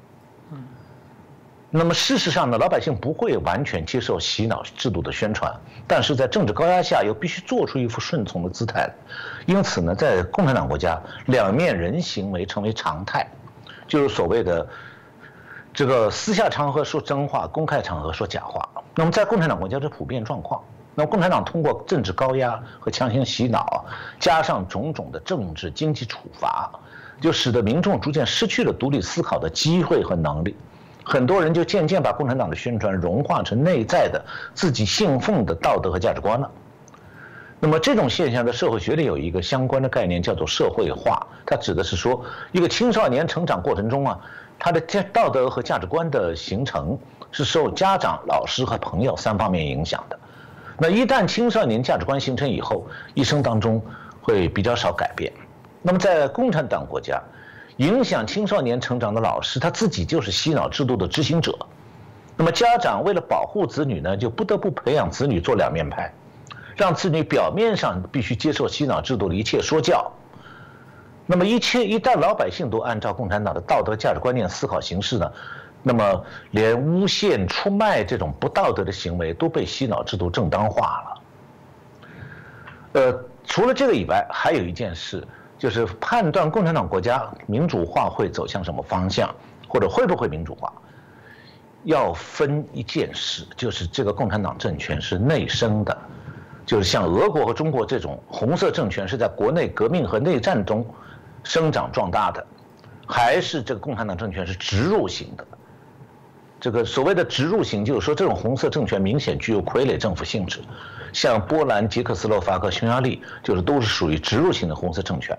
那么事实上呢，老百姓不会完全接受洗脑制度的宣传，但是在政治高压下又必须做出一副顺从的姿态，因此呢，在共产党国家，两面人行为成为常态，就是所谓的这个私下场合说真话，公开场合说假话。那么在共产党国家是普遍状况。那么共产党通过政治高压和强行洗脑，加上种种的政治经济处罚，就使得民众逐渐失去了独立思考的机会和能力。很多人就渐渐把共产党的宣传融化成内在的自己信奉的道德和价值观了。那么这种现象在社会学里有一个相关的概念，叫做社会化。它指的是说，一个青少年成长过程中啊，他的价道德和价值观的形成是受家长、老师和朋友三方面影响的。那一旦青少年价值观形成以后，一生当中会比较少改变。那么在共产党国家。影响青少年成长的老师，他自己就是洗脑制度的执行者。那么家长为了保护子女呢，就不得不培养子女做两面派，让子女表面上必须接受洗脑制度的一切说教。那么一切一旦老百姓都按照共产党的道德价值观念思考行事呢，那么连诬陷、出卖这种不道德的行为都被洗脑制度正当化了。呃，除了这个以外，还有一件事。就是判断共产党国家民主化会走向什么方向，或者会不会民主化，要分一件事，就是这个共产党政权是内生的，就是像俄国和中国这种红色政权是在国内革命和内战中生长壮大的，还是这个共产党政权是植入型的？这个所谓的植入型，就是说这种红色政权明显具有傀儡政府性质。像波兰、捷克斯洛伐克、匈牙利，就是都是属于植入型的红色政权。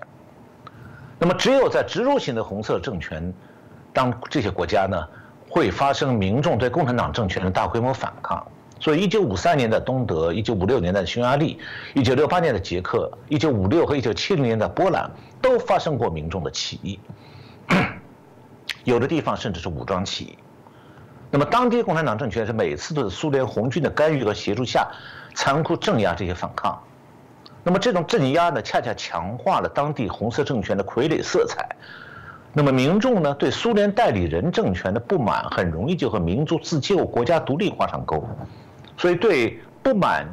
那么只有在植入型的红色政权，当这些国家呢会发生民众对共产党政权的大规模反抗。所以，一九五三年的东德，一九五六年的匈牙利，一九六八年的捷克，一九五六和一九七零年的波兰都发生过民众的起义，有的地方甚至是武装起义。那么，当地共产党政权是每次都是苏联红军的干预和协助下，残酷镇压这些反抗。那么，这种镇压呢，恰恰强化了当地红色政权的傀儡色彩。那么，民众呢，对苏联代理人政权的不满，很容易就和民族自救、国家独立画上钩。所以，对不满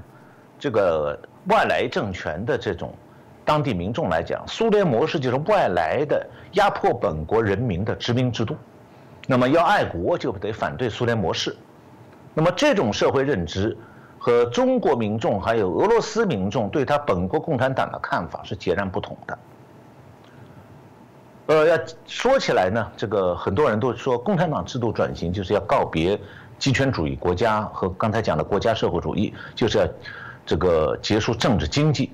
这个外来政权的这种当地民众来讲，苏联模式就是外来的压迫本国人民的殖民制度。那么要爱国就得反对苏联模式，那么这种社会认知和中国民众还有俄罗斯民众对他本国共产党的看法是截然不同的。呃，要说起来呢，这个很多人都说共产党制度转型就是要告别极权主义国家和刚才讲的国家社会主义，就是要这个结束政治经济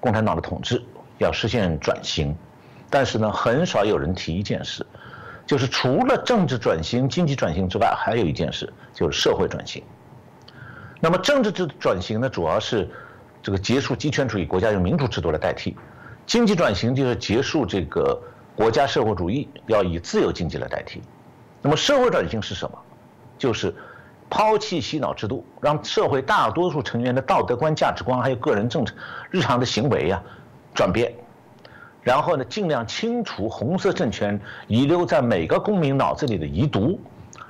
共产党的统治，要实现转型。但是呢，很少有人提一件事。就是除了政治转型、经济转型之外，还有一件事，就是社会转型。那么政治制转型呢，主要是这个结束极权主义国家用民主制度来代替；经济转型就是结束这个国家社会主义，要以自由经济来代替。那么社会转型是什么？就是抛弃洗脑制度，让社会大多数成员的道德观、价值观还有个人政治日常的行为呀转变。然后呢，尽量清除红色政权遗留在每个公民脑子里的遗毒，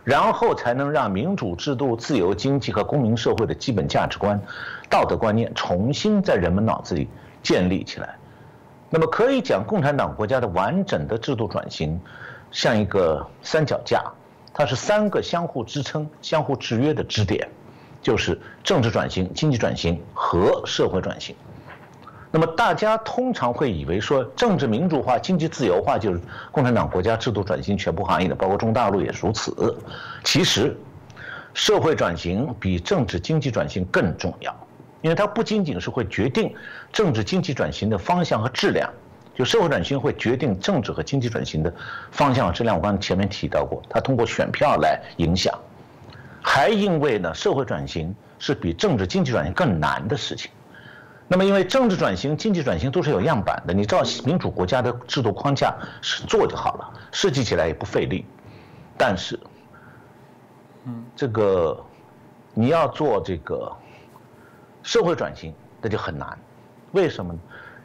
然后才能让民主制度、自由经济和公民社会的基本价值观、道德观念重新在人们脑子里建立起来。那么可以讲，共产党国家的完整的制度转型，像一个三脚架，它是三个相互支撑、相互制约的支点，就是政治转型、经济转型和社会转型。那么大家通常会以为说政治民主化、经济自由化就是共产党国家制度转型全部含义的，包括中大陆也如此。其实，社会转型比政治经济转型更重要，因为它不仅仅是会决定政治经济转型的方向和质量，就社会转型会决定政治和经济转型的方向和质量。我刚才前面提到过，它通过选票来影响，还因为呢，社会转型是比政治经济转型更难的事情。那么，因为政治转型、经济转型都是有样板的，你照民主国家的制度框架是做就好了，设计起来也不费力。但是，嗯，这个你要做这个社会转型，那就很难。为什么呢？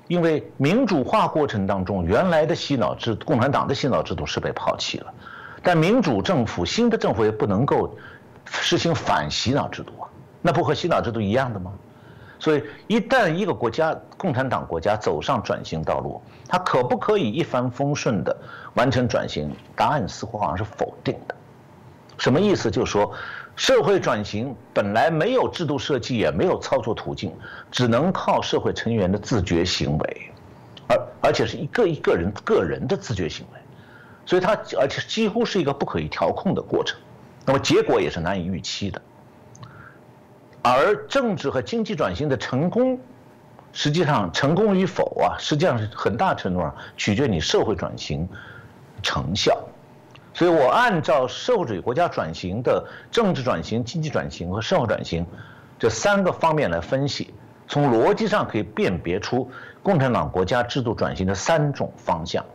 因为民主化过程当中，原来的洗脑制、共产党的洗脑制度是被抛弃了，但民主政府、新的政府也不能够实行反洗脑制度啊，那不和洗脑制度一样的吗？所以，一旦一个国家共产党国家走上转型道路，它可不可以一帆风顺地完成转型？答案似乎好像是否定的。什么意思？就是说，社会转型本来没有制度设计，也没有操作途径，只能靠社会成员的自觉行为，而而且是一个一个人个人的自觉行为，所以它而且几乎是一个不可以调控的过程，那么结果也是难以预期的。而政治和经济转型的成功，实际上成功与否啊，实际上是很大程度上取决你社会转型成效。所以我按照社会主义国家转型的政治转型、经济转型和社会转型这三个方面来分析，从逻辑上可以辨别出共产党国家制度转型的三种方向，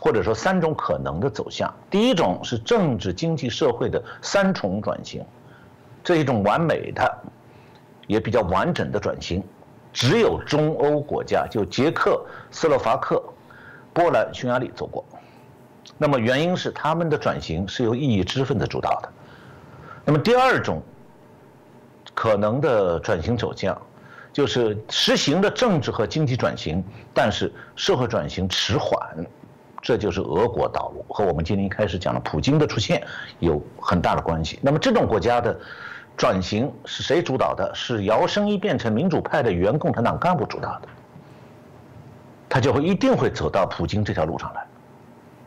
或者说三种可能的走向。第一种是政治、经济、社会的三重转型。这一种完美的，也比较完整的转型，只有中欧国家，就捷克斯洛伐克、波兰、匈牙利走过。那么原因是他们的转型是由异议知识分子主导的。那么第二种可能的转型走向，就是实行的政治和经济转型，但是社会转型迟缓，这就是俄国道路，和我们今天一开始讲的普京的出现有很大的关系。那么这种国家的。转型是谁主导的？是摇身一变成民主派的原共产党干部主导的，他就会一定会走到普京这条路上来。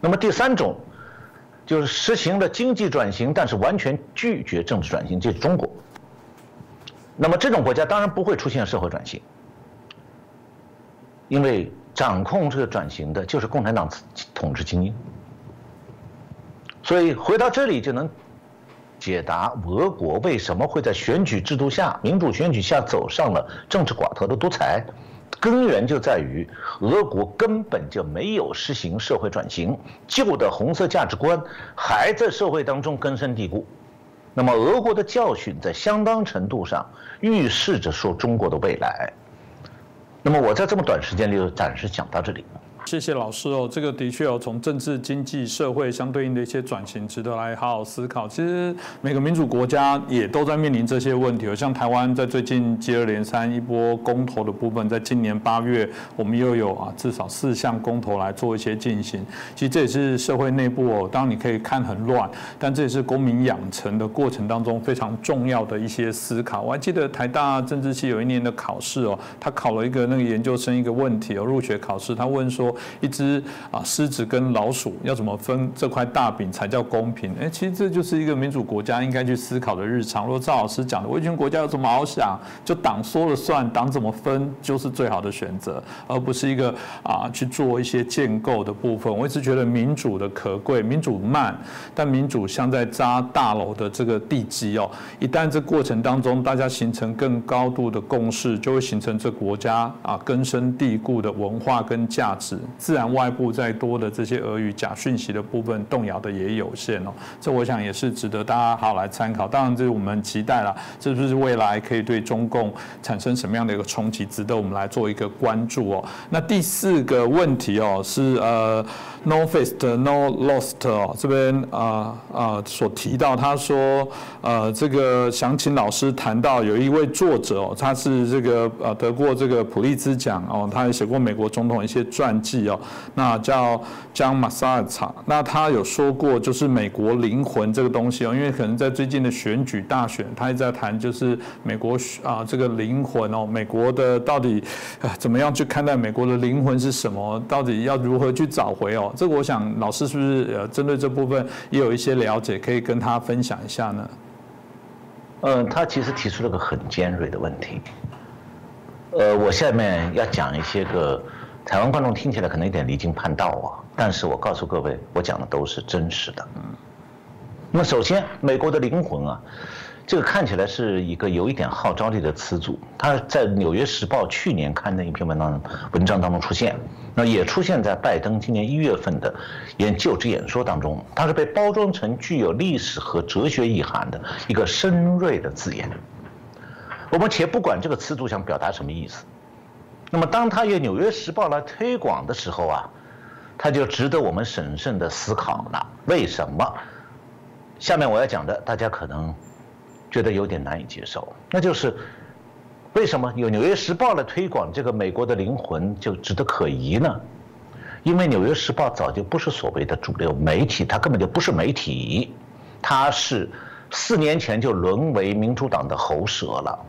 那么第三种，就是实行了经济转型，但是完全拒绝政治转型，这是中国。那么这种国家当然不会出现社会转型，因为掌控这个转型的就是共产党统治精英。所以回到这里就能解答俄国为什么会在选举制度下、民主选举下走上了政治寡头的独裁，根源就在于俄国根本就没有实行社会转型，旧的红色价值观还在社会当中根深蒂固。那么，俄国的教训在相当程度上预示着说中国的未来。那么，我在这么短时间里就暂时讲到这里。谢谢老师哦，这个的确有从政治、经济、社会相对应的一些转型，值得来好好思考。其实每个民主国家也都在面临这些问题，像台湾在最近接二连三一波公投的部分，在今年八月我们又有啊至少四项公投来做一些进行。其实这也是社会内部哦，当你可以看很乱，但这也是公民养成的过程当中非常重要的一些思考。我还记得台大政治系有一年的考试哦，他考了一个那个研究生一个问题哦，入学考试，他问说。一只啊狮子跟老鼠要怎么分这块大饼才叫公平？哎，其实这就是一个民主国家应该去思考的日常。如果赵老师讲的，威权国家有什么好想？就党说了算，党怎么分就是最好的选择，而不是一个啊去做一些建构的部分。我一直觉得民主的可贵，民主慢，但民主像在扎大楼的这个地基哦。一旦这过程当中大家形成更高度的共识，就会形成这国家啊根深蒂固的文化跟价值。自然外部再多的这些俄语假讯息的部分动摇的也有限哦，这我想也是值得大家好来参考。当然，这是我们期待了，是不是未来可以对中共产生什么样的一个冲击，值得我们来做一个关注哦。那第四个问题哦，是呃，No Fist No Lost 哦，这边啊啊所提到，他说呃，这个想请老师谈到有一位作者哦，他是这个呃得过这个普利兹奖哦，他也写过美国总统一些传记。哦，那叫江马萨尔查，那他有说过，就是美国灵魂这个东西哦，因为可能在最近的选举大选，他也在谈，就是美国啊这个灵魂哦，美国的到底怎么样去看待美国的灵魂是什么？到底要如何去找回哦？这个我想老师是不是呃针对这部分也有一些了解，可以跟他分享一下呢？嗯，他其实提出了个很尖锐的问题，呃，我下面要讲一些个。台湾观众听起来可能有点离经叛道啊，但是我告诉各位，我讲的都是真实的。嗯，那么首先，美国的灵魂啊，这个看起来是一个有一点号召力的词组，它在《纽约时报》去年刊的一篇文章文章当中出现，那也出现在拜登今年一月份的演就职演说当中，它是被包装成具有历史和哲学意涵的一个深锐的字眼。我们且不管这个词组想表达什么意思。那么，当他用《纽约时报》来推广的时候啊，他就值得我们审慎的思考了。为什么？下面我要讲的，大家可能觉得有点难以接受，那就是为什么有《纽约时报》来推广这个美国的灵魂就值得可疑呢？因为《纽约时报》早就不是所谓的主流媒体，它根本就不是媒体，它是四年前就沦为民主党的喉舌了。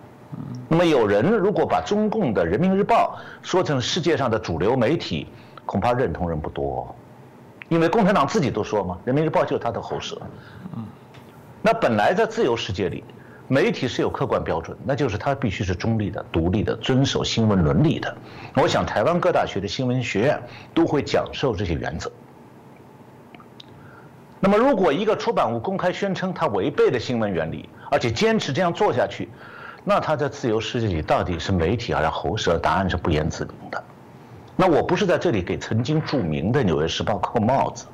那么有人如果把中共的《人民日报》说成世界上的主流媒体，恐怕认同人不多，因为共产党自己都说嘛，《人民日报》就是他的喉舌。那本来在自由世界里，媒体是有客观标准，那就是它必须是中立的、独立的、遵守新闻伦理的。我想台湾各大学的新闻学院都会讲授这些原则。那么如果一个出版物公开宣称它违背了新闻原理，而且坚持这样做下去，那他在自由世界里到底是媒体还是喉舌？答案是不言自明的。那我不是在这里给曾经著名的《纽约时报》扣帽子，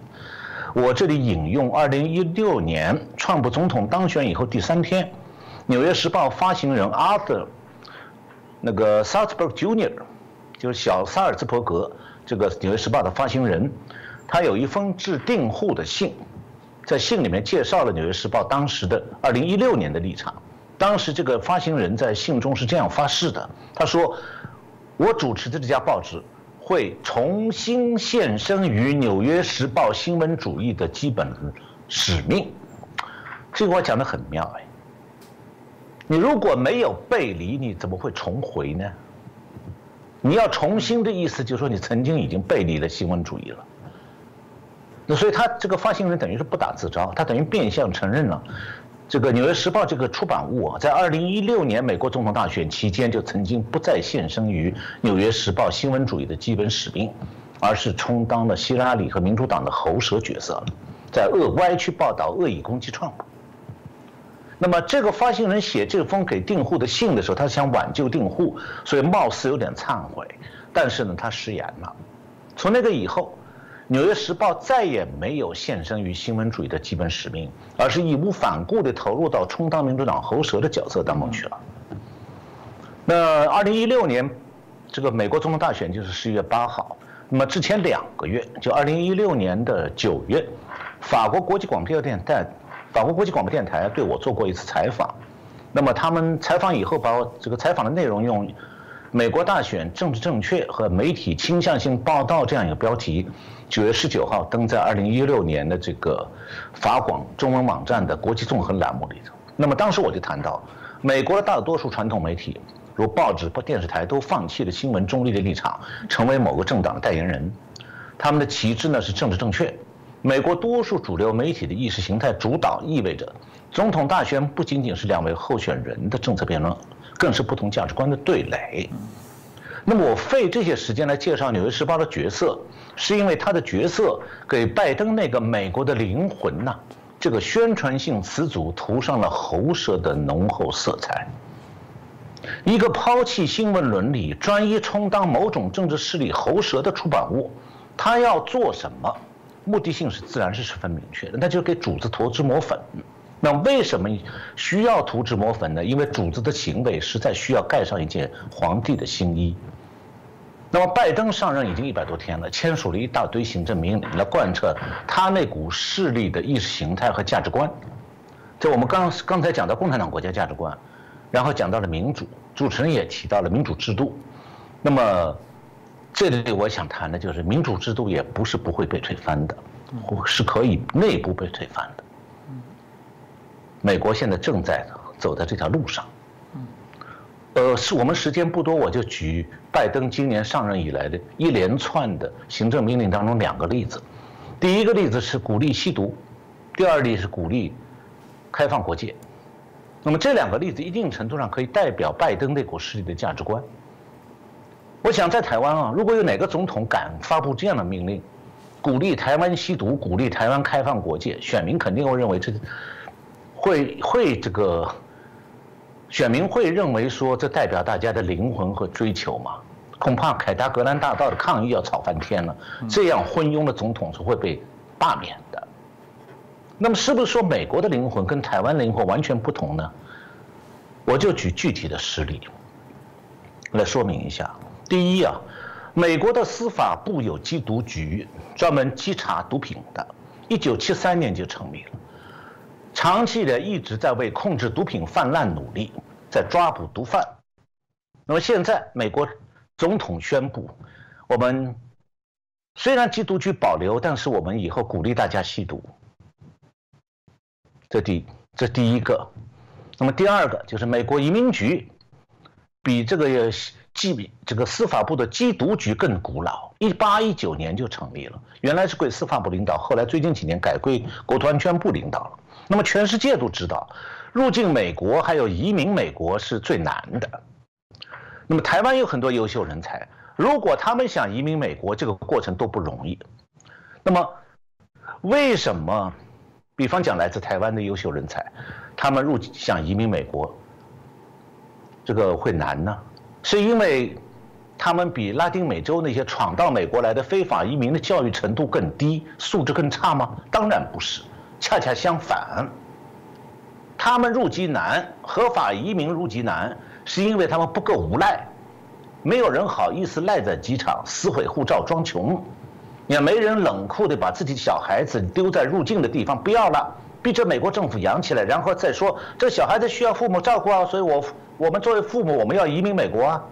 我这里引用2016年川普总统当选以后第三天，《纽约时报》发行人 Arthur 那个 Salzberg Jr.，就是小萨尔兹伯格这个《纽约时报》的发行人，他有一封致订户的信，在信里面介绍了《纽约时报》当时的2016年的立场。当时这个发行人在信中是这样发誓的：“他说，我主持的这家报纸会重新献身于《纽约时报》新闻主义的基本使命。”这个话讲的很妙哎。你如果没有背离，你怎么会重回呢？你要重新的意思就是说，你曾经已经背离了新闻主义了。那所以他这个发行人等于是不打自招，他等于变相承认了。这个《纽约时报》这个出版物啊，在二零一六年美国总统大选期间就曾经不再献身于《纽约时报》新闻主义的基本使命，而是充当了希拉里和民主党的喉舌角色，在恶歪曲报道、恶意攻击创普。那么这个发行人写这封给订户的信的时候，他想挽救订户，所以貌似有点忏悔，但是呢，他食言了。从那个以后。《纽约时报》再也没有献身于新闻主义的基本使命，而是义无反顾地投入到充当民主党喉舌的角色当中去了。那二零一六年，这个美国总统大选就是十一月八号。那么之前两个月，就二零一六年的九月，法国国际广播电台，法国国际广播电台对我做过一次采访。那么他们采访以后，把我这个采访的内容用“美国大选政治正确和媒体倾向性报道”这样一个标题。九月十九号登在二零一六年的这个法广中文网站的国际纵横栏目里头。那么当时我就谈到，美国的大多数传统媒体，如报纸或、电视台，都放弃了新闻中立的立场，成为某个政党的代言人。他们的旗帜呢是政治正确。美国多数主流媒体的意识形态主导，意味着总统大选不仅仅是两位候选人的政策辩论，更是不同价值观的对垒。那么我费这些时间来介绍《纽约时报》的角色。是因为他的角色给拜登那个美国的灵魂呐，这个宣传性词组涂上了喉舌的浓厚色彩。一个抛弃新闻伦理、专一充当某种政治势力喉舌的出版物，他要做什么？目的性是自然是十分明确的，那就是给主子涂脂抹粉。那为什么需要涂脂抹粉呢？因为主子的行为实在需要盖上一件皇帝的新衣。那么，拜登上任已经一百多天了，签署了一大堆行政命令来贯彻他那股势力的意识形态和价值观。这我们刚刚才讲到共产党国家价值观，然后讲到了民主，主持人也提到了民主制度。那么，这里我想谈的就是民主制度也不是不会被推翻的，是可以内部被推翻的。美国现在正在走在这条路上。呃，是我们时间不多，我就举拜登今年上任以来的一连串的行政命令当中两个例子。第一个例子是鼓励吸毒，第二例是鼓励开放国界。那么这两个例子一定程度上可以代表拜登那股势力的价值观。我想在台湾啊，如果有哪个总统敢发布这样的命令，鼓励台湾吸毒，鼓励台湾开放国界，选民肯定会认为这会会这个。选民会认为说这代表大家的灵魂和追求嘛？恐怕凯达格兰大道的抗议要吵翻天了。这样昏庸的总统是会被罢免的。那么是不是说美国的灵魂跟台湾灵魂完全不同呢？我就举具体的实例来说明一下。第一啊，美国的司法部有缉毒局，专门稽查毒品的，一九七三年就成立了。长期的一直在为控制毒品泛滥努力，在抓捕毒贩。那么现在，美国总统宣布，我们虽然缉毒局保留，但是我们以后鼓励大家吸毒。这第这第一个。那么第二个就是美国移民局，比这个缉这个司法部的缉毒局更古老，一八一九年就成立了。原来是归司法部领导，后来最近几年改归国土安全部领导了。那么全世界都知道，入境美国还有移民美国是最难的。那么台湾有很多优秀人才，如果他们想移民美国，这个过程都不容易。那么为什么，比方讲来自台湾的优秀人才，他们入想移民美国，这个会难呢？是因为他们比拉丁美洲那些闯到美国来的非法移民的教育程度更低，素质更差吗？当然不是。恰恰相反，他们入籍难，合法移民入籍难，是因为他们不够无赖，没有人好意思赖在机场撕毁护照装穷，也没人冷酷的把自己小孩子丢在入境的地方不要了，逼着美国政府养起来，然后再说这小孩子需要父母照顾啊，所以我我们作为父母我们要移民美国啊。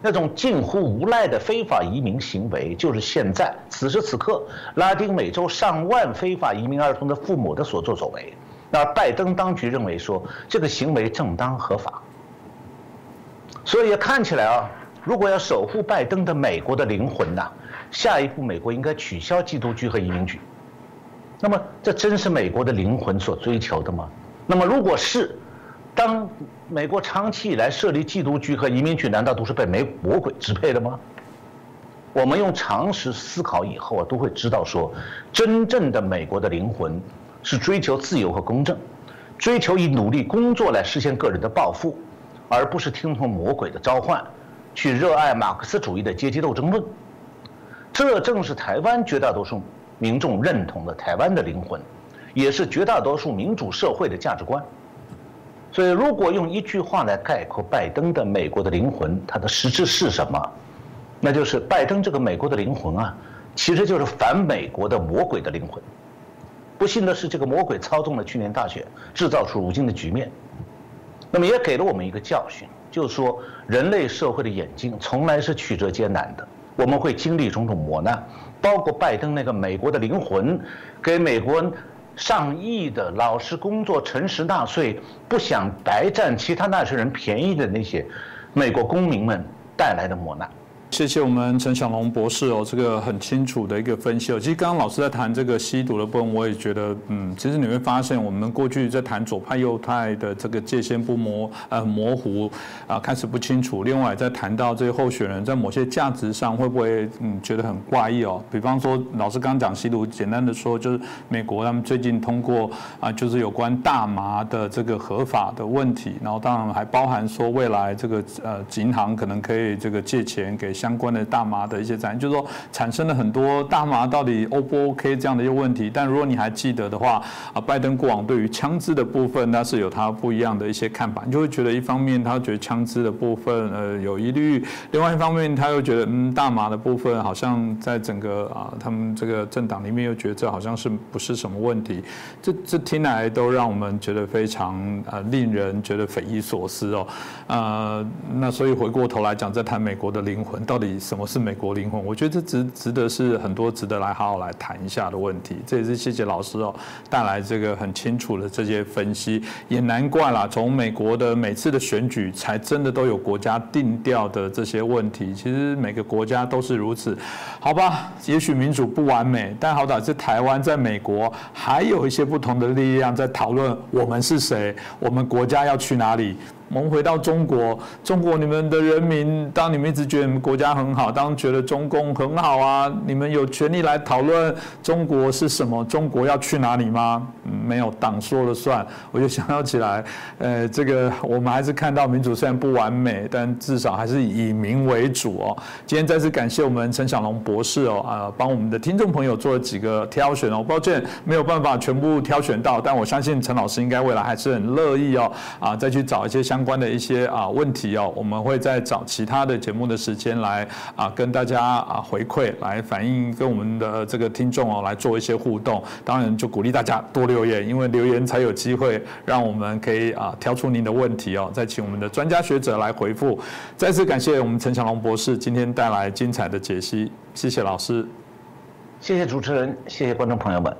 那种近乎无赖的非法移民行为，就是现在此时此刻拉丁美洲上万非法移民儿童的父母的所作所为。那拜登当局认为说这个行为正当合法，所以看起来啊，如果要守护拜登的美国的灵魂呐，下一步美国应该取消缉毒局和移民局。那么这真是美国的灵魂所追求的吗？那么如果是，当美国长期以来设立缉毒局和移民局，难道都是被美魔鬼支配的吗？我们用常识思考以后啊，都会知道说，真正的美国的灵魂是追求自由和公正，追求以努力工作来实现个人的抱负，而不是听从魔鬼的召唤，去热爱马克思主义的阶级斗争论。这正是台湾绝大多数民众认同的台湾的灵魂，也是绝大多数民主社会的价值观。所以，如果用一句话来概括拜登的美国的灵魂，它的实质是什么？那就是拜登这个美国的灵魂啊，其实就是反美国的魔鬼的灵魂。不幸的是，这个魔鬼操纵了去年大选，制造出如今的局面。那么也给了我们一个教训，就是说，人类社会的演进从来是曲折艰难的，我们会经历种种磨难，包括拜登那个美国的灵魂，给美国上亿的老实工作、诚实纳税、不想白占其他纳税人便宜的那些美国公民们带来的磨难。谢谢我们陈小龙博士哦，这个很清楚的一个分析哦。其实刚刚老师在谈这个吸毒的部分，我也觉得，嗯，其实你会发现，我们过去在谈左派右派的这个界限不模呃模糊啊，开始不清楚。另外在谈到这个候选人在某些价值上会不会嗯觉得很怪异哦？比方说老师刚刚讲吸毒，简单的说就是美国他们最近通过啊，就是有关大麻的这个合法的问题，然后当然还包含说未来这个呃银行可能可以这个借钱给。相关的大麻的一些展，就是说产生了很多大麻到底 O 不 OK 这样的一个问题。但如果你还记得的话，啊，拜登过往对于枪支的部分，那是有他不一样的一些看法。你就会觉得一方面他觉得枪支的部分呃有疑虑，另外一方面他又觉得嗯大麻的部分好像在整个啊他们这个政党里面又觉得这好像是不是什么问题。这这听来都让我们觉得非常呃令人觉得匪夷所思哦。呃，那所以回过头来讲，在谈美国的灵魂。到底什么是美国灵魂？我觉得这值值得是很多值得来好好来谈一下的问题。这也是谢谢老师哦带来这个很清楚的这些分析，也难怪啦。从美国的每次的选举，才真的都有国家定调的这些问题。其实每个国家都是如此，好吧？也许民主不完美，但好歹是台湾在美国还有一些不同的力量在讨论我们是谁，我们国家要去哪里。我们回到中国，中国你们的人民，当你们一直觉得你们国家很好，当觉得中共很好啊，你们有权利来讨论中国是什么，中国要去哪里吗？没有，党说了算。我就想到起来，呃，这个我们还是看到民主虽然不完美，但至少还是以民为主哦。今天再次感谢我们陈小龙博士哦，啊，帮我们的听众朋友做了几个挑选哦。抱歉没有办法全部挑选到，但我相信陈老师应该未来还是很乐意哦，啊，再去找一些相。相关的一些啊问题哦，我们会再找其他的节目的时间来啊跟大家啊回馈，来反映跟我们的这个听众哦来做一些互动。当然就鼓励大家多留言，因为留言才有机会让我们可以啊挑出您的问题哦，再请我们的专家学者来回复。再次感谢我们陈强龙博士今天带来精彩的解析，谢谢老师，谢谢主持人，谢谢观众朋友们。